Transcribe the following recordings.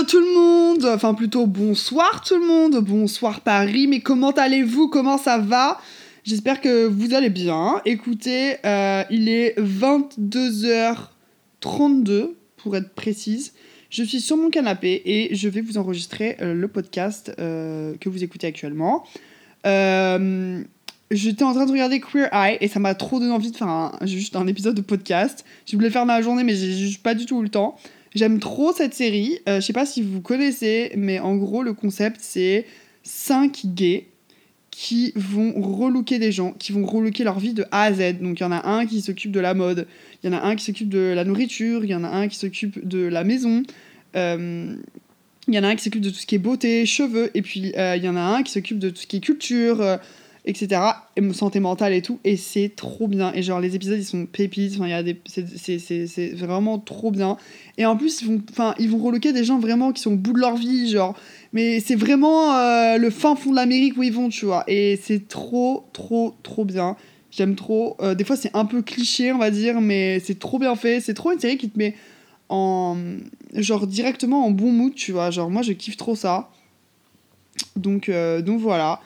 Hello tout le monde, enfin plutôt bonsoir tout le monde, bonsoir Paris, mais comment allez-vous, comment ça va? J'espère que vous allez bien. Écoutez, euh, il est 22h32 pour être précise. Je suis sur mon canapé et je vais vous enregistrer euh, le podcast euh, que vous écoutez actuellement. J'étais en train de regarder Queer Eye et ça m'a trop donné envie de faire juste un épisode de podcast. Je voulais faire la journée mais j'ai juste pas du tout le temps. J'aime trop cette série. Euh, je sais pas si vous connaissez, mais en gros, le concept, c'est 5 gays qui vont relooker des gens, qui vont relooker leur vie de A à Z. Donc il y en a un qui s'occupe de la mode, il y en a un qui s'occupe de la nourriture, il y en a un qui s'occupe de la maison, euh, il y en a un qui s'occupe de tout ce qui est beauté, cheveux, et puis euh, il y en a un qui s'occupe de tout ce qui est culture, etc. Et santé mentale et tout. Et c'est trop bien. Et genre, les épisodes, ils sont pépites. Enfin, il y a des... C'est vraiment trop bien. Et en plus, ils vont, enfin, ils vont reloquer des gens vraiment qui sont au bout de leur vie. Genre, mais c'est vraiment euh, le fin fond de l'Amérique où ils vont, tu vois. Et c'est trop, trop, trop bien. J'aime trop. Euh, des fois, c'est un peu cliché, on va dire, mais c'est trop bien fait. C'est trop une série qui te met en. Genre, directement en bon mood, tu vois. Genre, moi, je kiffe trop ça. Donc, euh, donc voilà.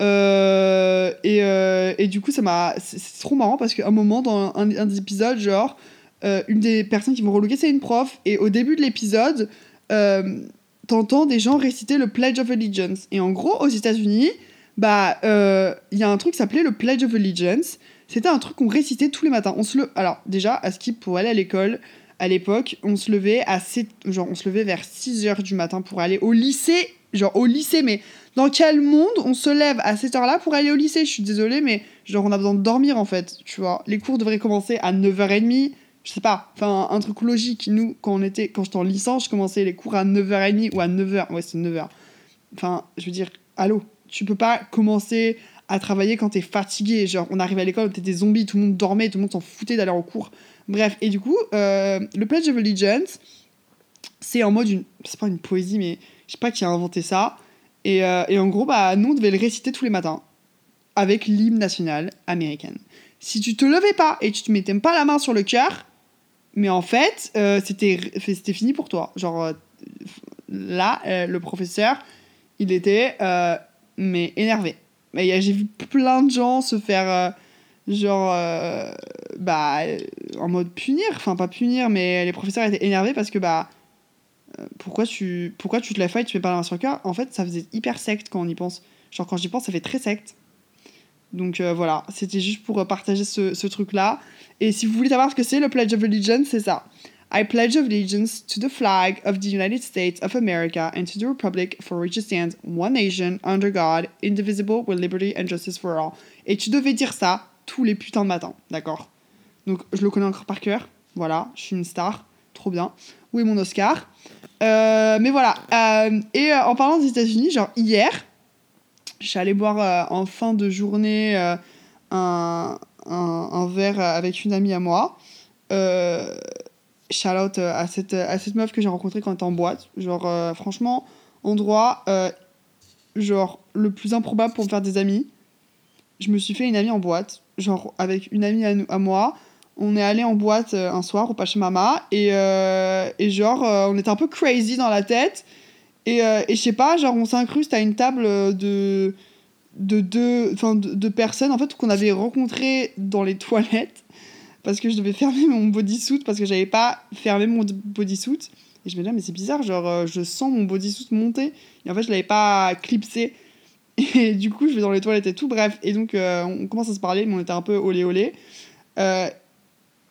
Euh, et, euh, et, du coup, ça m'a. C'est trop marrant parce qu'à un moment, dans un, des épisodes, genre, euh, une des personnes qui vont relooker, c'est une prof. Et au début de l'épisode, t'entends des gens réciter le Pledge of Allegiance. Et en gros, aux États-Unis, bah, il y a un truc qui s'appelait le Pledge of Allegiance. C'était un truc qu'on récitait tous les matins. On se le... Alors, déjà, à Skip, pour aller à l'école, à l'époque, on se levait à 7... genre, on se levait vers 6 h du matin pour aller au lycée. Genre, au lycée, mais dans quel monde on se lève à cette heure-là pour aller au lycée? Je suis désolée, mais genre on a besoin de dormir en fait, tu vois. Les cours devraient commencer à 9h30, je sais pas, enfin un truc logique. Nous, quand on était, quand j'étais en licence, je commençais les cours à 9h30 ou à 9h. Ouais, c'est 9h. Enfin, je veux dire, allô, tu peux pas commencer à travailler quand t'es fatigué. Genre, on arrive à l'école, des zombies, tout le monde dormait, tout le monde s'en foutait d'aller en cours. Bref, et du coup, euh, le Pledge of Allegiance, c'est en mode une. C'est pas une poésie, mais je sais pas qui a inventé ça. Et, euh, et, en gros, bah, nous, on devait le réciter tous les matins avec l'hymne national américain. Si tu te levais pas et tu te mettais pas la main sur le cœur, mais en fait, euh, c'était fini pour toi. Genre, euh, là, euh, le professeur, il était mais énervé. Mais j'ai vu plein de gens se faire, genre, bah, en mode punir. Enfin, pas punir, mais les professeurs étaient énervés parce que, bah, pourquoi tu, pourquoi tu te pas et tu fais pas la main sur le cœur En fait, ça faisait hyper secte quand on y pense. Genre, quand j'y pense, ça fait très secte. Donc euh, voilà, c'était juste pour partager ce, ce truc-là. Et si vous voulez savoir ce que c'est le Pledge of Allegiance, c'est ça. I pledge allegiance to the flag of the United States of America and to the republic for which it stands, one nation, under God, indivisible, with liberty and justice for all. Et tu devais dire ça tous les putains de matins, d'accord? Donc je le connais encore par cœur. Voilà, je suis une star. Trop bien. Où est mon Oscar euh, mais voilà. Euh, et euh, en parlant des États-Unis, genre hier, je suis boire en fin de journée un, un, verre avec une amie à moi. shout out à cette, à cette meuf que j'ai rencontrée quand elle était en boîte. Genre, franchement, endroit, genre, le plus improbable pour me faire des amis. Je me suis fait une amie en boîte, genre, avec une amie à, à moi on est allé en boîte euh, un soir au Pachamama et, euh, et genre euh, on était un peu crazy dans la tête et, et je sais pas genre on s'incruste à une table de de deux de, personnes en fait qu'on avait rencontré dans les toilettes parce que je devais fermer mon bodysuit parce que j'avais pas fermé mon bodysuit et je me disais mais c'est bizarre genre je sens mon bodysuit monter et en fait je l'avais pas clipsé et du coup je vais dans les toilettes et tout bref et donc on commence à se parler mais on était un peu olé olé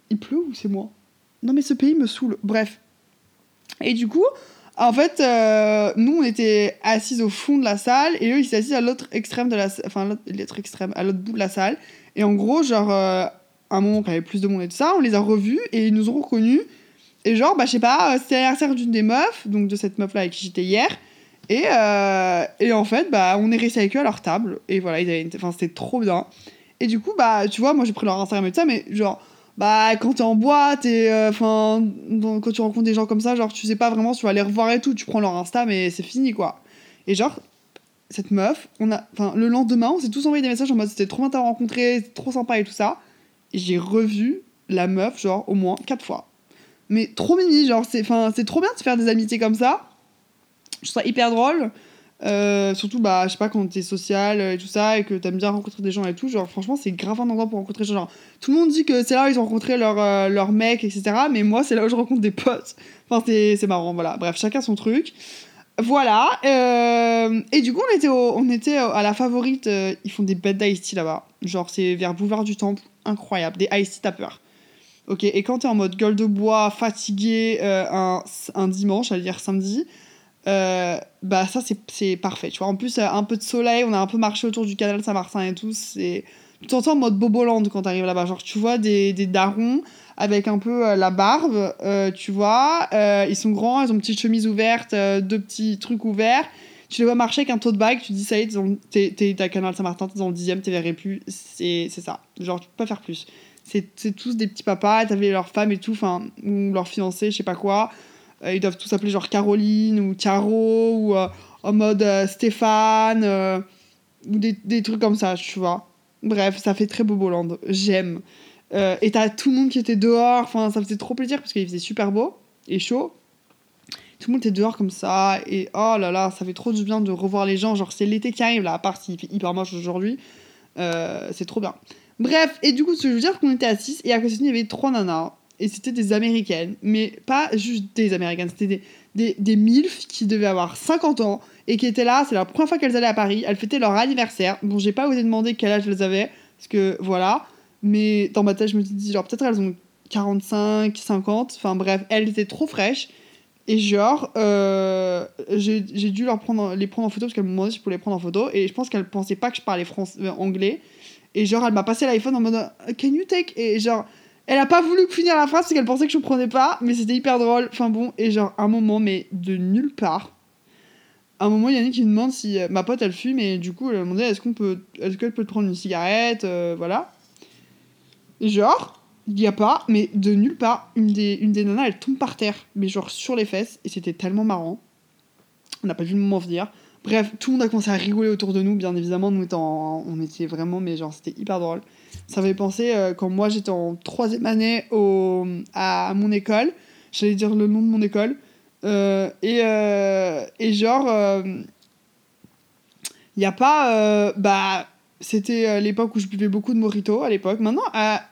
il pleut ou c'est moi? Non, mais ce pays me saoule. Bref. Et du coup, en fait, euh, nous, on était assis au fond de la salle et eux, ils étaient assis à l'autre extrême de la Enfin, l'autre extrême, à l'autre bout de la salle. Et en gros, genre, euh, un moment qu'il y avait plus de monde et tout ça, on les a revus et ils nous ont reconnus. Et genre, bah, je sais pas, c'était l'anniversaire d'une des meufs, donc de cette meuf-là avec qui j'étais hier. Et, euh, et en fait, bah, on est resté avec eux à leur table. Et voilà, ils avaient... enfin, c'était trop bien. Et du coup, bah, tu vois, moi j'ai pris leur Instagram et tout ça, mais genre, bah quand t'es en boîte et euh, enfin quand tu rencontres des gens comme ça genre tu sais pas vraiment si tu vas les revoir et tout. Tu prends leur insta mais c'est fini quoi. Et genre cette meuf on a enfin le lendemain on s'est tous envoyé des messages en mode c'était trop bien t'avoir rencontré trop sympa et tout ça. J'ai revu la meuf genre au moins quatre fois. Mais trop mimi genre c'est enfin c'est trop bien de se faire des amitiés comme ça. Je trouve ça hyper drôle. Euh, surtout, bah, je sais pas, quand t'es social et tout ça, et que t'aimes bien rencontrer des gens et tout, genre, franchement, c'est grave un endroit pour rencontrer des gens. Tout le monde dit que c'est là où ils ont rencontré leur, euh, leur mec, etc. Mais moi, c'est là où je rencontre des potes. Enfin, c'est marrant, voilà. Bref, chacun son truc. Voilà. euh, et du coup, on était, on était à la favorite. euh, ils font des bêtes d'ice là-bas. Genre, c'est vers Boulevard du Temple. Incroyable. Des ice tea. Ok, et quand t'es en mode gueule de bois, fatigué, euh, un, un dimanche, j'allais dire samedi, euh, bah ça c'est- parfait, tu vois. En plus, euh, un peu de soleil, on a un peu marché autour du canal Saint-Martin et tout, c'est... Tu t'entends en mode Boboland quand t'arrives là-bas, genre tu vois des, des darons avec un peu euh, la barbe, tu vois, ils sont grands, ils ont une petite chemise ouverte, deux petits trucs ouverts, tu les vois marcher avec un tote bag, tu te dis ça y est, t'es à Canal Saint-Martin, t'es dans le dixième, t'es verrais plus, c'est ça, genre tu peux pas faire plus. C'est tous des petits papas, t'avais leurs femmes et tout, enfin, ou leurs fiancés, je sais pas quoi, ils doivent tous s'appeler genre Caroline ou Caro ou euh, en mode euh, Stéphane euh, ou des, des trucs comme ça, tu vois. Bref, ça fait très Boboland. J'aime. Euh, et t'as tout le monde qui était dehors. Enfin, ça faisait trop plaisir parce qu'il faisait super beau et chaud. Tout le monde était dehors comme ça. Et oh là là, ça fait trop du bien de revoir les gens. Genre, c'est l'été qui arrive là, à part s'il fait hyper moche aujourd'hui. Euh, c'est trop bien. Bref, et du coup, ce que je veux dire, qu'on était à 6 et à côté de nous, il y avait trois nanas. Et c'était des américaines. Mais pas juste des américaines. C'était des, des, des MILF qui devaient avoir 50 ans et qui étaient là. C'est la première fois qu'elles allaient à Paris. Elles fêtaient leur anniversaire. Bon, j'ai pas osé demander quel âge elles avaient. Parce que voilà. Mais dans ma tête, je me dis, genre, peut-être elles ont 45, 50. Enfin bref, elles étaient trop fraîches. Et genre, euh, j'ai j'ai dû leur prendre, les prendre en photo parce qu'elles m'ont demandé si je pouvais les prendre en photo. Et je pense qu'elles pensaient pas que je parlais français, euh, anglais. Et genre, elle m'a passé l'iPhone en mode euh, Can you take? Et genre, elle a pas voulu finir la phrase parce qu'elle pensait que je prenais pas. Mais c'était hyper drôle. Enfin bon, et genre, un moment, mais de nulle part. Un moment, Yannick il demande si euh, ma pote elle fume. Et du coup, elle m'a demandé est-ce qu'on peut, est-ce qu'elle peut te prendre une cigarette euh, Voilà. Genre, il y a pas, mais de nulle part, une des, une des nanas, elle tombe par terre, mais genre sur les fesses, et c'était tellement marrant. On n'a pas vu le moment venir. Bref, tout le monde a commencé à rigoler autour de nous, bien évidemment, nous étant, on était vraiment, mais genre c'était hyper drôle. Ça m'avait pensé euh, quand moi j'étais en troisième année au, à mon école, j'allais dire le nom de mon école, euh, et, euh, et genre, il n'y a pas, bah, c'était l'époque où je buvais beaucoup de mojito à l'époque. Maintenant,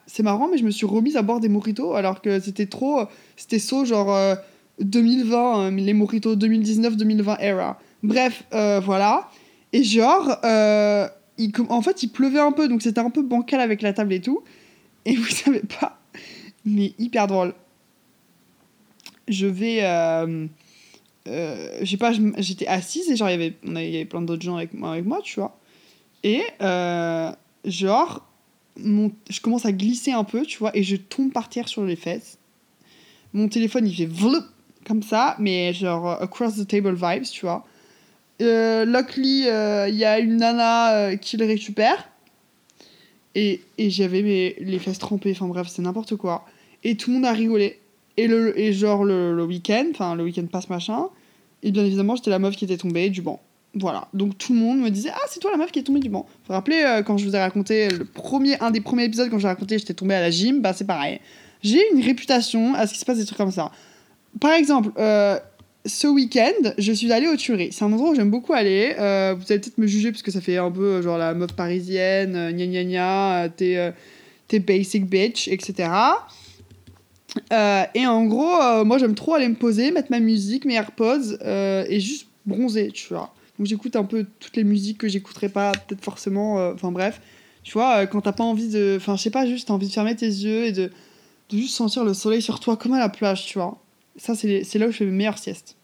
c'est marrant, mais je me suis remise à boire des mojitos alors que c'était trop. C'était saut, genre euh, 2020, euh, les mojitos 2019-2020 era. Bref, voilà. Et genre, il en fait, il pleuvait un peu, donc c'était un peu bancal avec la table et tout. Et vous savez pas, mais hyper drôle. Je vais. Euh, euh, je pas, j'étais assise et genre, il y avait, on avait- plein d'autres gens avec, moi- tu vois. Et euh, genre, mon, je commence à glisser un peu, tu vois, et je tombe par terre sur les fesses. Mon téléphone, il fait vloup, comme ça, mais genre across the table vibes, tu vois. Euh, euh, il y a une nana euh, qui le récupère. Et, et j'avais les fesses trempées, enfin bref, c'est n'importe quoi. Et tout le monde a rigolé. Et, le, et genre le, le week-end, enfin le week-end passe machin, et bien évidemment, j'étais la meuf qui était tombée du banc. Voilà, donc tout le monde me disait Ah, c'est toi la meuf qui est tombée du banc. Vous vous rappelez euh, quand je vous ai raconté le premier, un des premiers épisodes, quand j'ai raconté j'étais tombée à la gym, bah c'est pareil. J'ai une réputation à ce qu'il se passe des trucs comme ça. Par exemple, euh, ce week-end, je suis allée aux Tuileries. C'est un endroit où j'aime beaucoup aller. Euh, vous allez peut-être me juger parce que ça fait un peu euh, genre la meuf parisienne, euh, gna gna gna, t'es, t'es basic bitch, etc. Et en gros, moi j'aime trop aller me poser, mettre ma musique, mes AirPods et juste bronzer, tu vois. Donc j'écoute un peu toutes les musiques que j'écouterais pas, peut-être forcément. Enfin bref, tu vois, quand t'as pas envie de. Enfin, je sais pas, juste envie de fermer tes yeux et de, de juste sentir le soleil sur toi comme à la plage, tu vois. Ça, c'est c'est là où je fais mes meilleures siestes.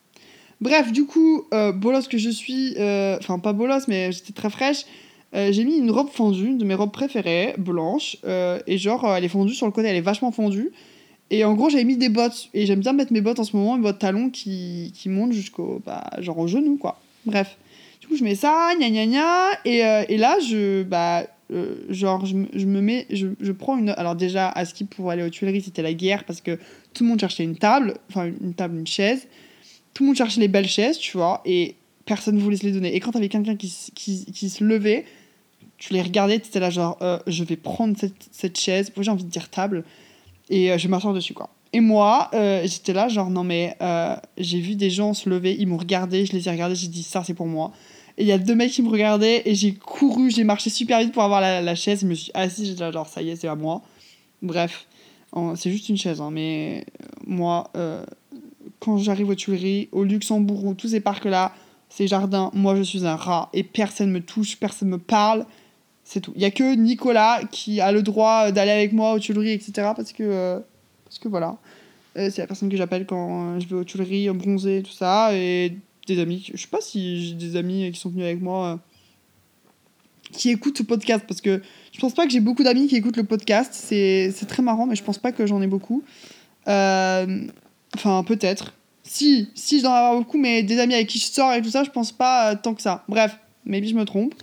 Bref, du coup, euh, bolos que je suis, euh, enfin pas bolos, mais j'étais très fraîche. euh, j'ai mis une robe fendue, une de mes robes préférées, blanche, euh, et genre elle est fondue sur le côté, elle est vachement fondue. Et en gros, j'avais mis des bottes, et j'aime bien mettre mes bottes en ce moment, mes bottes talons qui, qui montent jusqu'au, bah, genre au genou, quoi. Bref. Du coup, je mets ça, gna gna gna, et, et là, je, bah, genre, je, je me mets, je, je prends une. Alors, déjà, à Ski pour aller aux Tuileries, c'était la guerre parce que tout le monde cherchait une table, enfin, une table, une chaise. Tout le monde cherchait les belles chaises, tu vois, et personne ne voulait se les donner. Et quand t'avais quelqu'un qui, qui, qui se levait, tu les regardais, t'étais là, genre, euh, je vais prendre cette, cette chaise, j'ai envie de dire table, et euh, je vais m'asseoir dessus, quoi. Et moi, euh, j'étais là, genre, non mais euh, j'ai vu des gens se lever, ils m'ont regardé, je les ai regardés, j'ai dit, ça c'est pour moi. Et il y a deux mecs qui me regardaient et j'ai couru, j'ai marché super vite pour avoir la, la chaise. Je me suis assise, j'étais là, genre, ça y est, c'est à moi. Bref, c'est juste une chaise, hein, mais moi, quand j'arrive aux Tuileries, au Luxembourg, ou tous ces parcs-là, ces jardins, moi je suis un rat et personne me touche, personne me parle. C'est tout. Il y a que Nicolas qui a le droit d'aller avec moi aux Tuileries, etc. Parce que parce que voilà, euh, c'est la personne que j'appelle quand euh, je vais aux Tuileries, bronzer, tout ça. Et des amis, je sais pas si j'ai des amis qui sont venus avec moi euh, qui écoutent ce podcast parce que je pense pas que j'ai beaucoup d'amis qui écoutent le podcast. C'est très marrant, mais je pense pas que j'en ai beaucoup. Enfin, peut-être. Si, si, je dois avoir beaucoup, mais des amis avec qui je sors et tout ça, je pense pas tant que ça. Bref, maybe je me trompe.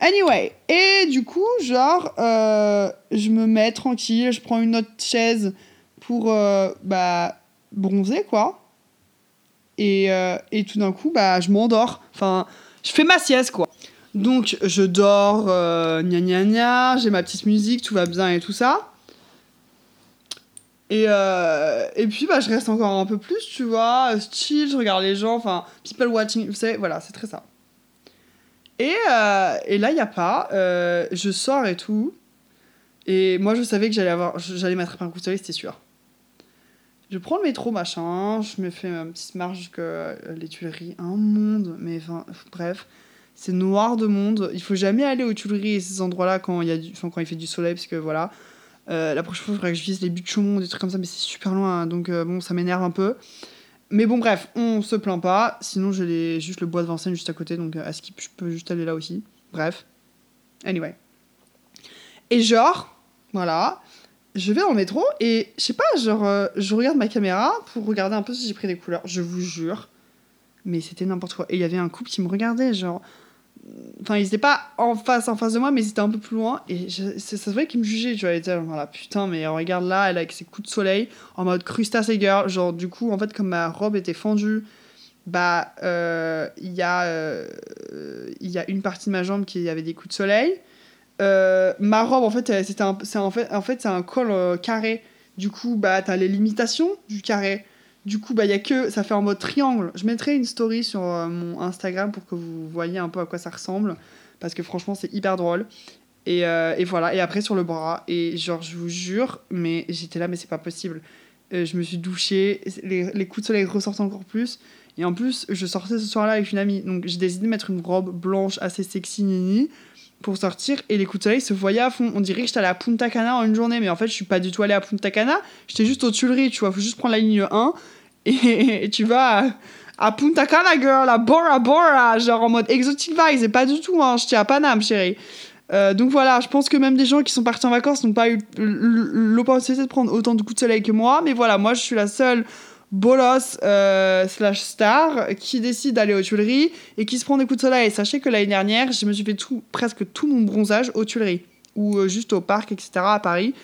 Anyway, et du coup, genre, je me mets tranquille, je prends une autre chaise pour euh, bah, bronzer, quoi. Et, euh, et tout d'un coup, bah, je m'endors. Enfin, je fais ma sieste, quoi. Donc, je dors, euh, gna gna gna, j'ai ma petite musique, tout va bien et tout ça. Et, euh, et puis, bah, je reste encore un peu plus, tu vois, chill, je regarde les gens, enfin, people watching, vous savez, voilà, c'est très ça. Et, et là, il n'y a pas, je sors et tout. Et moi, je savais que j'allais avoir, j'allais m'attraper un coup de soleil, c'était sûr. Je prends le métro, machin, je me fais ma petite marche que euh, les Tuileries, un monde, mais enfin, bref, c'est noir de monde. Il faut jamais aller aux Tuileries et ces endroits-là quand, quand il fait du soleil, parce que voilà. Euh, la prochaine fois, il faudrait que je vise les buts de Chaumont, des trucs comme ça, mais c'est super loin, donc euh, bon, ça m'énerve un peu. Mais bon, bref, on se plaint pas. Sinon, j'ai juste le bois de Vincennes juste à côté, donc à Skip, je peux juste aller là aussi. Bref. Anyway. Et genre, voilà je vais dans le métro et je sais pas, genre, euh, je regarde ma caméra pour regarder un peu si j'ai pris des couleurs. Je vous jure. Mais c'était n'importe quoi. Et il y avait un couple qui me regardait, genre. Enfin, ils étaient pas en face, en face de moi, mais ils étaient un peu plus loin. Et ça se voyait qu'ils me jugeaient. Tu vois, ils étaient voilà, putain, mais regarde là, elle avec ses coups de soleil, en mode crustacé girl. Genre, du coup, en fait, comme ma robe était fendue, bah, euh, il y, euh, y a une partie de ma jambe qui avait des coups de soleil. Euh, ma robe, en fait, c'était c'est en fait, en fait, c'est un col carré. Du coup, bah, t'as les limitations du carré. Du coup, bah, y a que, ça fait en mode triangle. Je mettrai une story sur euh, mon Instagram pour que vous voyez un peu à quoi ça ressemble. Parce que franchement, c'est hyper drôle. Et, et, voilà. Et après, sur le bras. Et genre, je vous jure, mais j'étais là, mais c'est pas possible. je me suis douchée. Les, les, coups de soleil ressortent encore plus. Et en plus, je sortais ce soir-là avec une amie. Donc, j'ai décidé de mettre une robe blanche assez sexy, nini pour sortir et les coups de soleil se voyaient à fond. On dirait que j'étais à Punta Cana en une journée, mais en fait, je suis pas du tout allée à Punta Cana. J'étais juste aux Tuileries, tu vois. Faut juste prendre la ligne 1 et, tu vas à, Punta Cana, girl, à Bora Bora, genre en mode exotic vibes, et pas du tout, hein. J'étais à Paname, chérie. Euh, donc voilà, je pense que même des gens qui sont partis en vacances n'ont pas eu l'opportunité de prendre autant de coups de soleil que moi, mais voilà, moi je suis la seule bolos euh, slash star qui décide d'aller aux Tuileries et qui se prend des coups de soleil. Sachez que l'année dernière, je me suis fait presque tout mon bronzage aux Tuileries ou euh, juste au parc, etc. à Paris.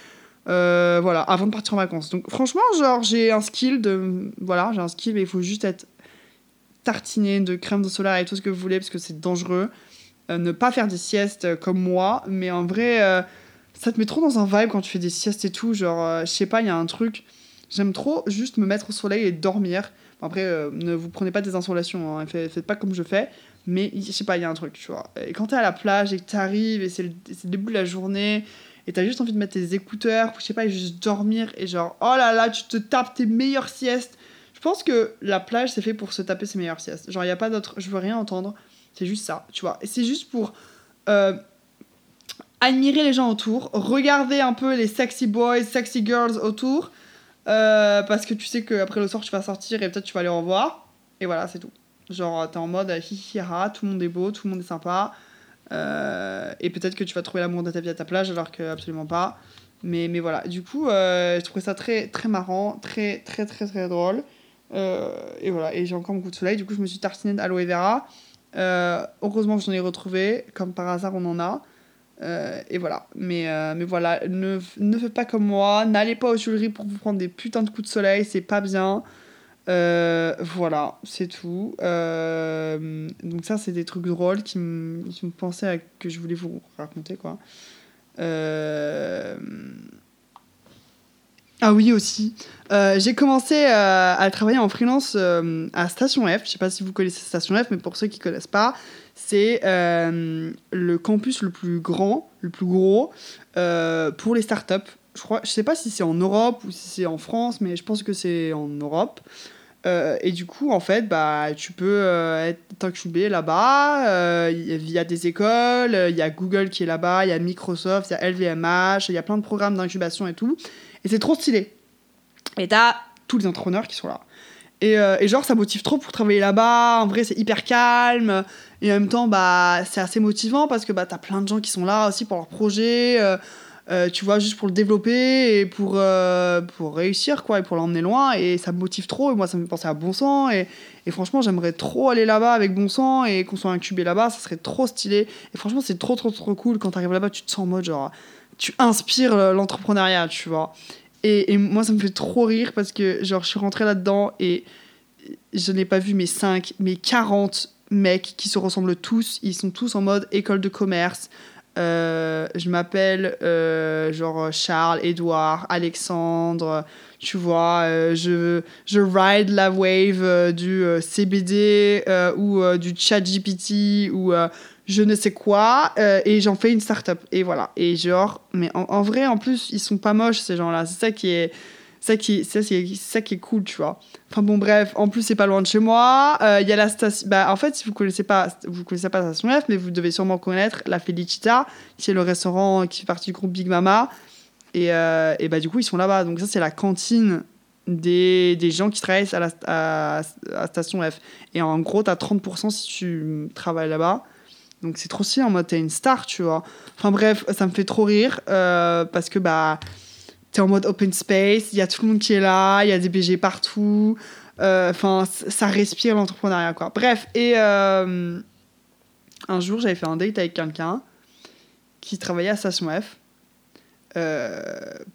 Euh, voilà, avant de partir en vacances. Donc franchement, genre, j'ai un skill de. Voilà, j'ai un skill, mais il faut juste être tartiné de crème de solaire et tout ce que vous voulez parce que c'est dangereux. ne pas faire des siestes comme moi, mais en vrai, ça te met trop dans un vibe quand tu fais des siestes et tout. Genre, je sais pas, il y a un truc J'aime trop juste me mettre au soleil et dormir. après, euh, ne vous prenez pas des insolations, hein. faites, pas comme je fais. Mais je sais pas, il y a un truc, tu vois. Et quand t'es à la plage et que t'arrives et c'est le, début de la journée et t'as juste envie de mettre tes écouteurs, je sais pas, et juste dormir et genre, oh là là, tu te tapes tes meilleures siestes. Je pense que la plage, c'est fait pour se taper ses meilleures siestes. Genre, il y a pas d'autre, je veux rien entendre. C'est juste ça, tu vois. Et c'est juste pour euh, admirer les gens autour, regarder un peu les sexy boys, sexy girls autour euh, parce que tu sais qu'après le soir, tu vas sortir et peut-être tu vas aller en voir. Et voilà, c'est tout. Genre, t'es en mode hi tout le monde est beau, tout le monde est sympa. Euh, et peut-être que tu vas trouver l'amour de ta vie à ta plage, alors que absolument pas. Mais, mais voilà, du coup, euh, je trouvais ça très, très marrant, très, très, très, très drôle. et voilà, et j'ai encore mon coup de soleil. Du coup, je me suis tartiné d'aloe vera. heureusement, j'en ai retrouvé. Comme par hasard, on en a. Euh, et voilà. Mais, euh, mais voilà, ne, ne faites pas comme moi. N'allez pas aux Tuileries pour vous prendre des putains de coups de soleil. C'est pas bien. Euh, voilà, c'est tout. donc ça, c'est des trucs drôles qui me, pensaient que je voulais vous raconter, quoi. Ah oui, aussi. Euh, j'ai commencé euh, à travailler en freelance euh, à Station F. Je sais pas si vous connaissez Station F, mais pour ceux qui connaissent pas, c'est le campus le plus grand, le plus gros pour les startups. Je crois, je sais pas si c'est en Europe ou si c'est en France, mais je pense que c'est en Europe. et du coup, en fait, bah, tu peux être incubé là-bas via des écoles. Il y a Google qui est là-bas, il y a Microsoft, il y a LVMH, il y a plein de programmes d'incubation et tout. Et c'est trop stylé. Et t'as tous les entrepreneurs qui sont là. Et, euh, et, genre, ça motive trop pour travailler là-bas. En vrai, c'est hyper calme. Et en même temps, bah, c'est assez motivant parce que bah, t'as plein de gens qui sont là aussi pour leur projet. Euh, euh, tu vois, juste pour le développer et pour, pour réussir, quoi, et pour l'emmener loin. Et ça me motive trop. Et moi, ça me fait penser à Bon Sang. Et, et franchement, j'aimerais trop aller là-bas avec Bon Sang et qu'on soit incubé là-bas. Ça serait trop stylé. Et franchement, c'est trop, trop, trop cool. Quand t'arrives là-bas, tu te sens en mode genre. Tu inspires l'entrepreneuriat, tu vois. Et, et, moi, ça me fait trop rire parce que, genre, je suis rentrée là-dedans et je n'ai pas vu mes 5, mes 40 mecs qui se ressemblent tous. Ils sont tous en mode école de commerce. Euh, je m'appelle euh, genre Charles, Edouard, Alexandre. Tu vois, euh, je, je ride la wave du CBD ou du chat GPT ou je ne sais quoi, euh, et j'en fais une start-up. Et voilà. Et genre, mais en, vrai, en plus, ils sont pas moches, ces gens-là. C'est ça qui est. Ça qui, ça, c'est ça qui est cool, tu vois. Enfin bon, bref, en plus, c'est pas loin de chez moi. Euh, il y a la station. Bah, en fait, si vous connaissez pas, vous connaissez pas la station F, mais vous devez sûrement connaître la Felicita, qui est le restaurant qui fait partie du groupe Big Mama. Et, euh, et bah, du coup, ils sont là-bas. Donc, ça, c'est la cantine des, des, gens qui travaillent à la à, Station F. Et en gros, tu as 30% si tu travailles là-bas. Donc c'est trop stylé en mode t'es une star, tu vois. Enfin bref, ça me fait trop rire euh, parce que bah t'es en mode open space, il y a tout le monde qui est là, il y a des BG partout. Euh, enfin, ça respire l'entrepreneuriat quoi. Bref, et euh, un jour j'avais fait un date avec quelqu'un qui travaillait à Station F.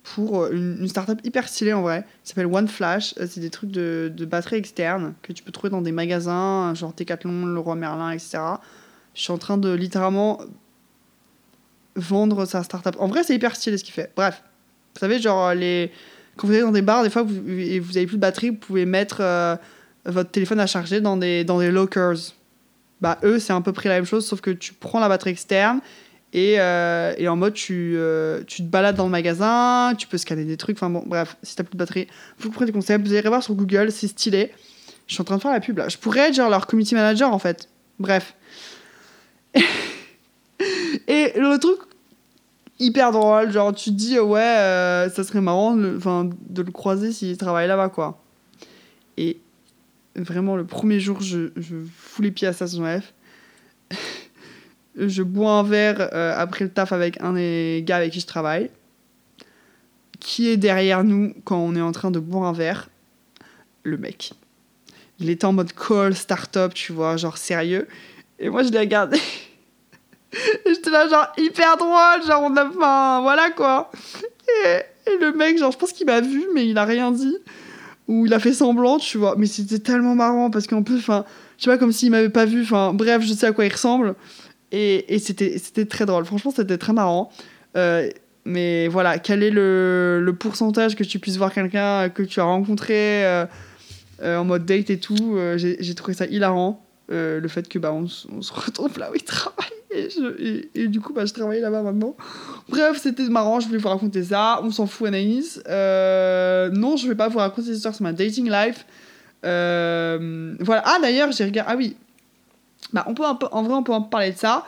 pour une, startup hyper stylée en vrai, qui s'appelle One Flash. C'est des trucs de, de batterie externe que tu peux trouver dans des magasins, genre Decathlon, Leroy Merlin, etc je suis en train de littéralement vendre sa startup. En vrai, c'est hyper stylé ce qu'il fait. Bref, vous savez, genre, les... quand vous êtes dans des bars, des fois, et vous avez plus de batterie, vous pouvez mettre euh, votre téléphone à charger dans des, dans des lockers. Bah, eux, c'est à peu près la même chose, sauf que tu prends la batterie externe et, euh, et en mode, tu, euh, tu te balades dans le magasin, tu peux scanner des trucs. Enfin bon, bref, si t'as plus de batterie, vous prenez le concept, vous allez voir sur Google, c'est stylé. Je suis en train de faire la pub là. Je pourrais être genre leur community manager en fait. Bref. et le truc hyper drôle, genre tu te dis ouais, euh, ça serait marrant de, le croiser s'il travaille là-bas quoi. Et vraiment le premier jour, je, je fous les pieds à Station F. je bois un verre euh, après le taf avec un des gars avec qui je travaille, qui est derrière nous quand on est en train de boire un verre. Le mec. Il était en mode call, start-up, tu vois, genre sérieux. Et moi, je l'ai regardé. J'étais là, genre, hyper drôle, genre, on a. Enfin, voilà quoi. Et, le mec, genre, je pense qu'il m'a vu, mais il a rien dit. Ou il a fait semblant, tu vois. Mais c'était tellement marrant parce qu'en plus, enfin, tu vois, comme s'il m'avait pas vu. Enfin, bref, je sais à quoi il ressemble. Et, et c'était très drôle. Franchement, c'était très marrant. Euh, mais voilà, quel est le, le, pourcentage que tu puisses voir quelqu'un que tu as rencontré euh, euh, en mode date et tout J'ai trouvé ça hilarant. le fait que bah, on, on se retrouve là où il travaille. Et, du coup, bah, je travaille là-bas maintenant. Bref, c'était marrant, je voulais vous raconter ça. On s'en fout, Anaïs. Euh, non, je vais pas vous raconter cette histoire sur ma dating life. Euh, voilà. Ah, d'ailleurs, j'ai regardé. Ah oui. Bah, on peut en vrai, on peut en parler de ça.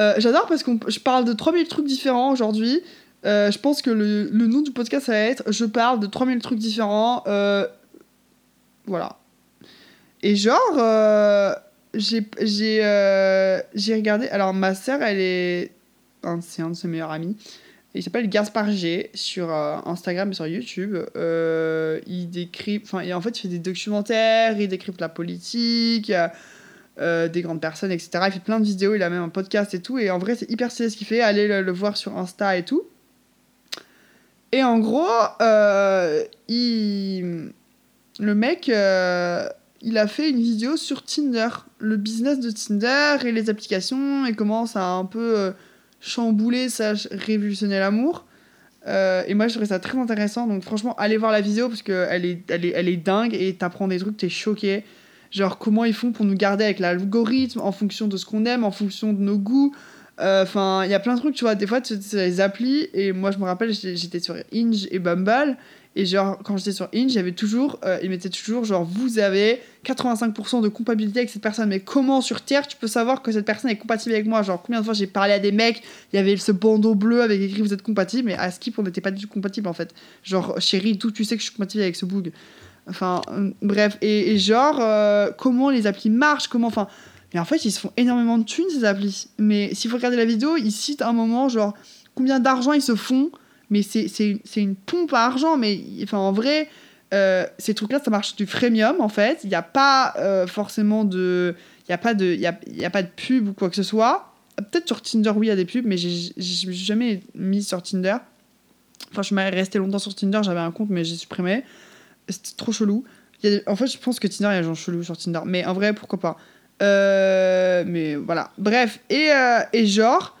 Euh, j'adore parce que je parle de 3000 trucs différents aujourd'hui. je pense que le, le, nom du podcast, ça va être Je parle de 3000 trucs différents. voilà. Et genre j'ai euh, regardé. Alors, ma sœur, elle est. C'est un de ses meilleurs amis. Il s'appelle Gaspard G sur euh, Instagram et sur YouTube. Euh, il décrit. Enfin, en fait, il fait des documentaires, il décrit la politique, des grandes personnes, etc. Il fait plein de vidéos, il a même un podcast et tout. Et en vrai, c'est hyper stylé ce qu'il fait. Allez le, le, voir sur Insta et tout. Et en gros, il... le mec il a fait une vidéo sur Tinder, le business de Tinder et les applications, et comment ça a un peu euh, chamboulé, ça révolutionné l'amour. Euh, et moi, je trouvais ça très intéressant. Donc, franchement, allez voir la vidéo parce qu'elle est, elle est, elle est dingue et t'apprends des trucs, t'es choqué. Genre, comment ils font pour nous garder avec l'algorithme en fonction de ce qu'on aime, en fonction de nos goûts. Euh, Enfin, il y a plein de trucs, tu vois. Des fois, tu les applis. Et moi, je me rappelle, j'étais sur Inge et Bumble. Et genre, quand j'étais sur Inge, j'avais toujours, euh, ils mettaient toujours, genre, vous avez 85% de compatibilité avec cette personne. Mais comment sur Terre tu peux savoir que cette personne est compatible avec moi? Genre, combien de fois j'ai parlé à des mecs, il y avait ce bandeau bleu avec écrit vous êtes compatible, mais à Skip, on n'était pas du tout compatible en fait. Genre, chérie, d'où tu sais que je suis compatible avec ce bug? Enfin, euh, bref. Et, genre, euh, comment les applis marchent, comment. Enfin. Mais en fait, ils se font énormément de thunes, ces applis. Mais s'il faut regarder la vidéo, ils citent un moment, genre, combien d'argent ils se font mais c'est une pompe à argent. Mais enfin, en vrai, euh, ces trucs-là, ça marche du freemium en fait. Il n'y a pas euh, forcément de. Il n'y a, y a, y a pas de pub ou quoi que ce soit. Peut-être sur Tinder, oui, il y a des pubs, mais j'ai jamais mis sur Tinder. Enfin, je suis resté longtemps sur Tinder, j'avais un compte, mais j'ai supprimé. C'était trop chelou. en fait, je pense que Tinder, il y a des gens chelous sur Tinder. Mais en vrai, pourquoi pas. Euh, mais voilà. Bref. Et, et genre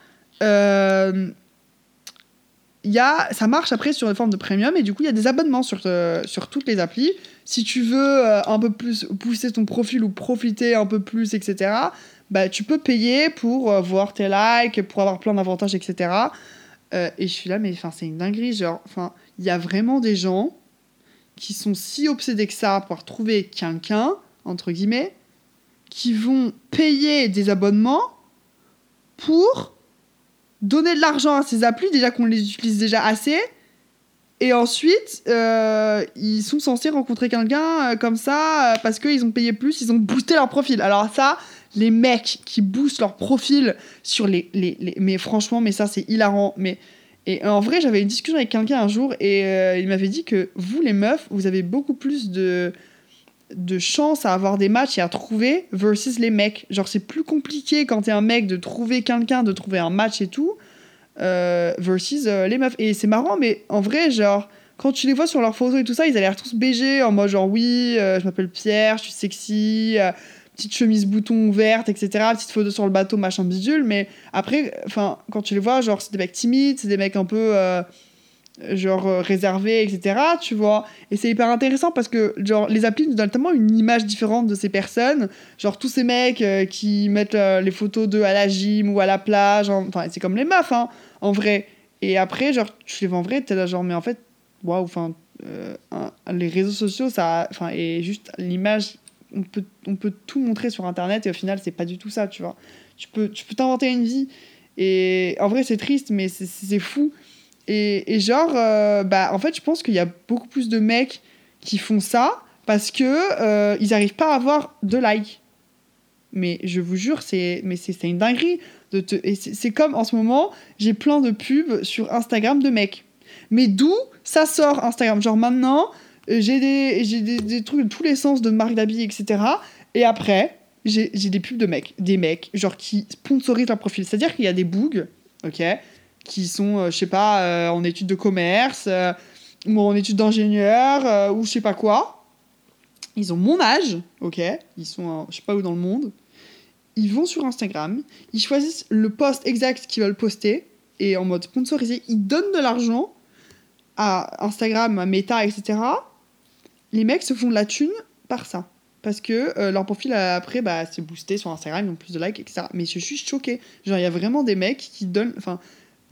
y a, ça marche après sur une forme de premium et du coup il y a des abonnements sur, euh, sur toutes les applis. Si tu veux euh, un peu plus pousser ton profil ou profiter un peu plus, etc., bah, tu peux payer pour euh, voir tes likes, pour avoir plein d'avantages, etc. et je suis là, mais c'est une dinguerie. Il y a vraiment des gens qui sont si obsédés que ça pour trouver quelqu'un, entre guillemets, qui vont payer des abonnements pour donner de l'argent à ces applis, déjà qu'on les utilise déjà assez. Et ensuite, euh, ils sont censés rencontrer quelqu'un euh, comme ça euh, parce qu'ils ont payé plus, ils ont boosté leur profil. Alors ça, les mecs qui boostent leur profil sur les... les, les... Mais franchement, mais ça c'est hilarant. Mais... Et en vrai, j'avais une discussion avec quelqu'un un jour et il m'avait dit que vous, les meufs, vous avez beaucoup plus de de chance à avoir des matchs et à trouver versus les mecs. Genre, c'est plus compliqué quand t'es un mec de trouver quelqu'un, de trouver un match et tout, euh, versus euh, les meufs. Et c'est marrant, mais en vrai, genre, quand tu les vois sur leurs photos et tout ça, ils ont l'air tous BG en mode genre, oui, euh, je m'appelle Pierre, je suis sexy, petite chemise bouton ouverte, etc. Petite photo sur le bateau, machin bidule. Mais après, enfin, quand tu les vois, genre, c'est des mecs timides, c'est des mecs un peu genre euh, réservé, etc. Tu vois. Et c'est hyper intéressant parce que genre les applis nous donnent tellement une image différente de ces personnes. Genre tous ces mecs euh, qui mettent euh, les photos d'eux à la gym ou à la plage. Enfin, c'est comme les meufs, hein, en vrai. Et après, genre, tu les vois en vrai, t'es là genre, mais en fait, waouh, enfin, les réseaux sociaux, ça, enfin, et juste l'image, on peut, on peut tout montrer sur Internet et au final, c'est pas du tout ça, tu vois. Tu peux, tu peux t'inventer une vie. Et en vrai, c'est triste, mais c'est fou et, genre, euh, bah, en fait, je pense qu'il y a beaucoup plus de mecs qui font ça parce que euh, ils n'arrivent pas à avoir de likes. Mais je vous jure, c'est mais c'est une dinguerie. De te... c'est comme en ce moment, j'ai plein de pubs sur Instagram de mecs. Mais d'où ça sort Instagram? Genre maintenant, euh, j'ai des, des, des, trucs de tous les sens de marques d'habits, etc. Et après, j'ai des pubs de mecs. Des mecs, genre qui sponsorisent leur profil. C'est-à-dire qu'il y a des bugs, ok qui sont, euh, je sais pas, euh, en études de commerce euh, ou en études d'ingénieur ou je sais pas quoi. Ils ont mon âge, ok? Ils sont, je sais pas où dans le monde. Ils vont sur Instagram, ils choisissent le post exact qu'ils veulent poster et en mode sponsorisé, ils donnent de l'argent à Instagram, à Meta, etc. Les mecs se font de la thune par ça. Parce que leur profil après, bah, c'est boosté sur Instagram, ils ont plus de likes, etc. Mais je suis choquée. Genre, il y a vraiment des mecs qui donnent. Enfin,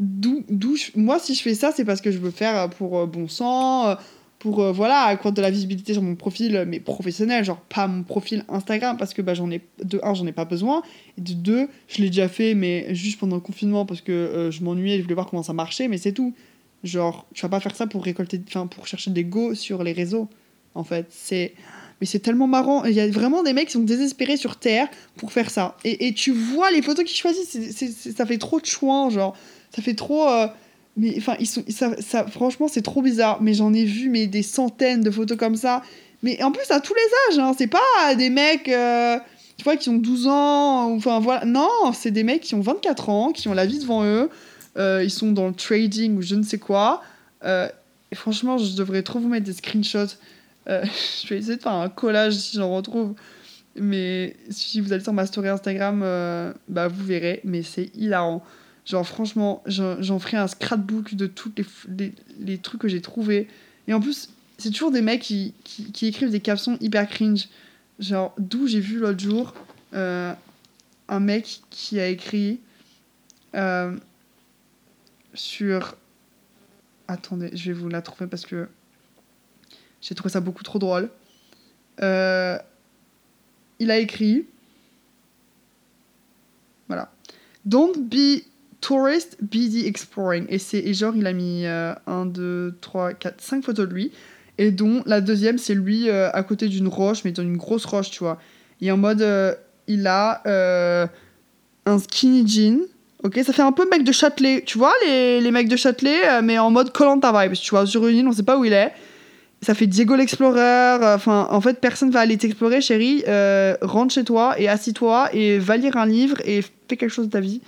d'où, moi, si je fais ça, c'est parce que je veux faire pour euh, bon sang, euh, pour euh, voilà, accroître de la visibilité sur mon profil, mais professionnel, genre pas mon profil Instagram, parce que bah, j'en ai, de un, j'en ai pas besoin, et de deux, je l'ai déjà fait, mais juste pendant le confinement, parce que je m'ennuyais, je voulais voir comment ça marchait, mais c'est tout. Genre, je vais pas faire ça pour récolter, enfin, pour chercher des go sur les réseaux, en fait. C'est. Mais c'est tellement marrant. Il y a vraiment des mecs qui sont désespérés sur Terre pour faire ça. Et, et tu vois les photos qu'ils choisissent, ça fait trop de chouin, genre ça fait trop. Euh, mais enfin, ils sont, ça, ça, franchement, c'est trop bizarre. Mais j'en ai vu mais des centaines de photos comme ça. Mais en plus, à tous les âges. Hein. C'est pas des mecs. Euh, tu vois, qui ont 12 ans. Enfin, voilà. Non, c'est des mecs qui ont 24 ans, qui ont la vie devant eux. Euh, ils sont dans le trading ou je ne sais quoi. et franchement, je devrais trop vous mettre des screenshots. je vais essayer de faire un collage si j'en retrouve. Mais si vous allez sur ma story Instagram, bah, vous verrez. Mais c'est hilarant. Genre, franchement, j'en ferai un scrapbook de tous les, les, trucs que j'ai trouvés. Et en plus, c'est toujours des mecs qui, qui, écrivent des captions hyper cringe. Genre, d'où j'ai vu l'autre jour euh, un mec qui a écrit euh, sur. Attendez, je vais vous la trouver parce que j'ai trouvé ça beaucoup trop drôle. Euh, il a écrit. Voilà. Don't be tourist, the exploring. Et, c'est, genre, il a mis 1, 2, 3, 4, 5 photos de lui. Et dont la deuxième, c'est lui euh, à côté d'une roche, mais dans une grosse roche, tu vois. Et en mode, euh, il a un skinny jean. Ok, ça fait un peu mec de Châtelet. Tu vois, les, les mecs de Châtelet, mais en mode collant ta vibe. Tu vois, sur une île, on sait pas où il est ça fait Diego l'explorer. Euh, enfin, en fait, personne va aller t'explorer, chérie. Euh, rentre chez toi et assis-toi et va lire un livre et fais quelque chose de ta vie.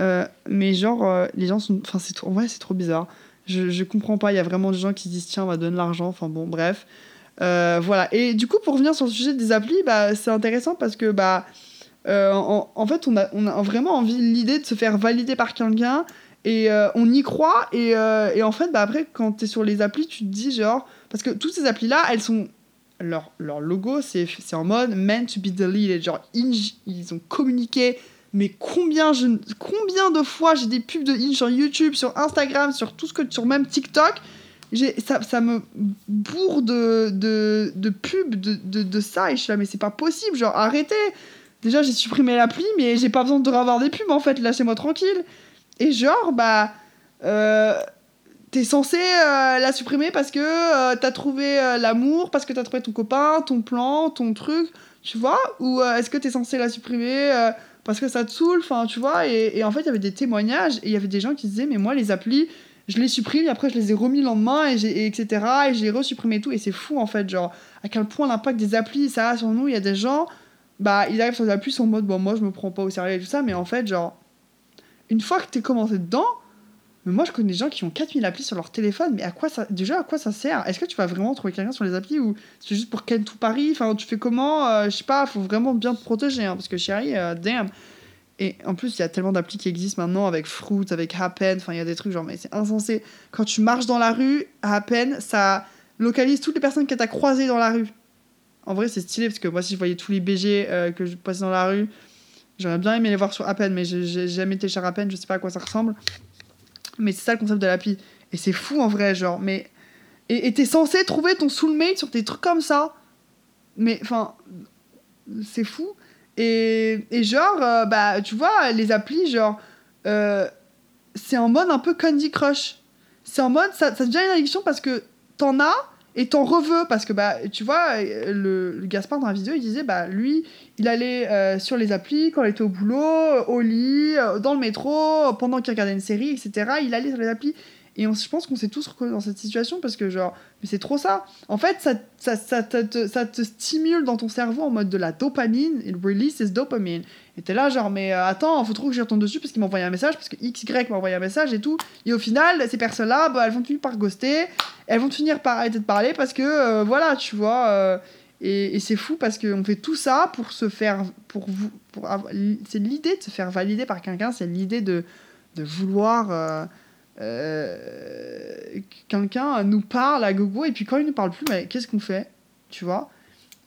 Euh, mais genre, les gens sont. Enfin, c'est en vrai, c'est trop bizarre. Je, je comprends pas. Il y a vraiment des gens qui se disent tiens, on va donner l'argent. Enfin, bon, bref. voilà. Et du coup, pour revenir sur le sujet des applis, bah, c'est intéressant parce que, bah, en, en, fait, on a, on a vraiment envie l'idée de se faire valider par quelqu'un et on y croit. Et, et en fait, bah, après, quand tu es sur les applis, tu te dis genre parce que toutes ces applis-là, elles sont. Leur, leur logo, c'est en mode meant to be deleted. Genre, ils ont communiqué. Mais combien, je, combien de fois j'ai des pubs de Inge sur YouTube, sur Instagram, sur tout ce que. sur même TikTok ça, ça me bourre de, de, pubs de, de, ça. Et je suis là, mais c'est pas possible. Genre, arrêtez. Déjà, j'ai supprimé l'appli, mais j'ai pas besoin de revoir des pubs en fait. Lâchez-moi tranquille. Et genre, bah. Euh, t'es censé euh, la supprimer parce que euh, t'as trouvé l'amour, parce que t'as trouvé ton copain, ton plan, ton truc, tu vois? Ou est-ce que t'es censé la supprimer parce que ça te saoule, enfin, tu vois et, en fait, il y avait des témoignages et il y avait des gens qui disaient, mais moi, les applis, je les supprime et après, je les ai remis le lendemain, et, et etc. Et j'ai resupprimé tout. Et c'est fou, en fait, genre, à quel point l'impact des applis, ça a sur nous. Il y a des gens, bah, ils arrivent sur les applis, en mode, bon, moi, je me prends pas au sérieux et tout ça, mais en fait, genre, une fois que t'es commencé dedans, mais moi, je connais des gens qui ont 4000 applis sur leur téléphone. Mais à quoi ça, déjà, à quoi ça sert? Est-ce que tu vas vraiment trouver quelqu'un sur les applis ou c'est juste pour ken tout Paris? Enfin, tu fais comment? Euh, Je sais pas, faut vraiment bien te protéger. Hein, parce que chérie, euh, damn. Et en plus, il y a tellement d'applis qui existent maintenant avec Fruit, avec Happen. Enfin, il y a des trucs genre, mais c'est insensé. Quand tu marches dans la rue, Happen, ça localise toutes les personnes que tu as croisées dans la rue. En vrai, c'est stylé parce que moi, si je voyais tous les BG euh, que je passais dans la rue, j'aurais bien aimé les voir sur Happen, mais j'ai jamais été téléchargé Happen, je sais pas à quoi ça ressemble. Mais c'est ça le concept de l'appli. Et c'est fou en vrai, genre. Mais. Et t'es censé trouver ton soulmate sur des trucs comme ça. Mais enfin. C'est fou. Et, et genre, euh, bah, tu vois, les applis, genre. Euh, c'est en mode un peu Candy Crush. C'est en mode. Ça, ça devient une addiction parce que t'en as et t'en reveux parce que bah tu vois le, le, Gaspard dans la vidéo il disait bah lui il allait euh, sur les applis quand il était au boulot au lit euh, dans le métro pendant qu'il regardait une série etc il allait sur les applis et je pense qu'on s'est tous reconnus dans cette situation parce que, genre, mais c'est trop ça. En fait, ça, ça, te, ça te stimule dans ton cerveau en mode de la dopamine. It releases dopamine. Et t'es là, genre, mais euh, attends, faut trop que j'y retourne dessus parce qu'il m'a envoyé un message, parce que XY m'a envoyé un message et tout. Et au final, ces personnes-là, bah, elles vont finir par ghoster. Elles vont finir par arrêter de parler parce que, euh, voilà, tu vois. Euh, et, et c'est fou parce qu'on fait tout ça pour se faire. Pour vous, pour c'est l'idée de se faire valider par quelqu'un, c'est l'idée de, de vouloir euh, quelqu'un nous parle à gogo et puis quand il ne parle plus, mais qu'est-ce qu'on fait Tu vois?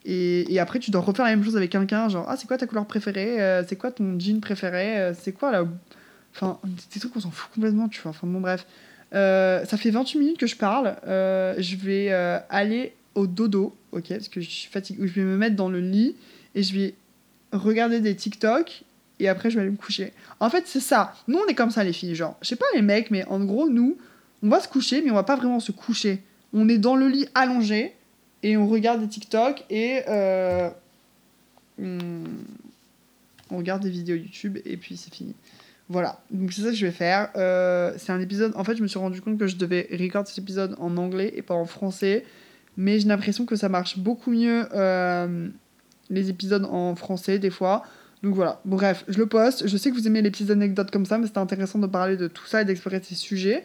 Et, après, tu dois refaire la même chose avec quelqu'un, genre, ah, c'est quoi ta couleur préférée? Euh, C'est quoi ton jean préféré? Euh, C'est quoi la. Enfin, des trucs qu'on s'en fout complètement, tu vois. Enfin, bon, bref. ça fait 28 minutes que je parle. je vais aller au dodo, ok? Parce que je suis fatiguée. Je vais me mettre dans le lit et je vais regarder des TikTok et après je vais aller me coucher. En fait, c'est ça. Nous, on est comme ça, les filles. Genre, je sais pas les mecs, mais en gros, nous, on va se coucher, mais on va pas vraiment se coucher. On est dans le lit allongé et on regarde des TikTok et euh, on... regarde des vidéos YouTube et puis c'est fini. Voilà, donc c'est ça que je vais faire. Euh, c'est un épisode. En fait, je me suis rendu compte que je devais recorder cet épisode en anglais et pas en français, mais j'ai l'impression que ça marche beaucoup mieux euh, les épisodes en français des fois. Donc voilà, bref, je le poste. Je sais que vous aimez les petites anecdotes comme ça, mais c'était intéressant de parler de tout ça et d'explorer ces sujets.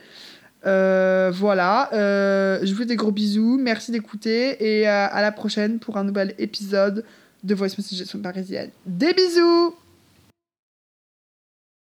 Euh, voilà, euh, je vous fais des gros bisous, merci d'écouter et euh, à la prochaine pour un nouvel épisode de Voice Message parisienne. Des bisous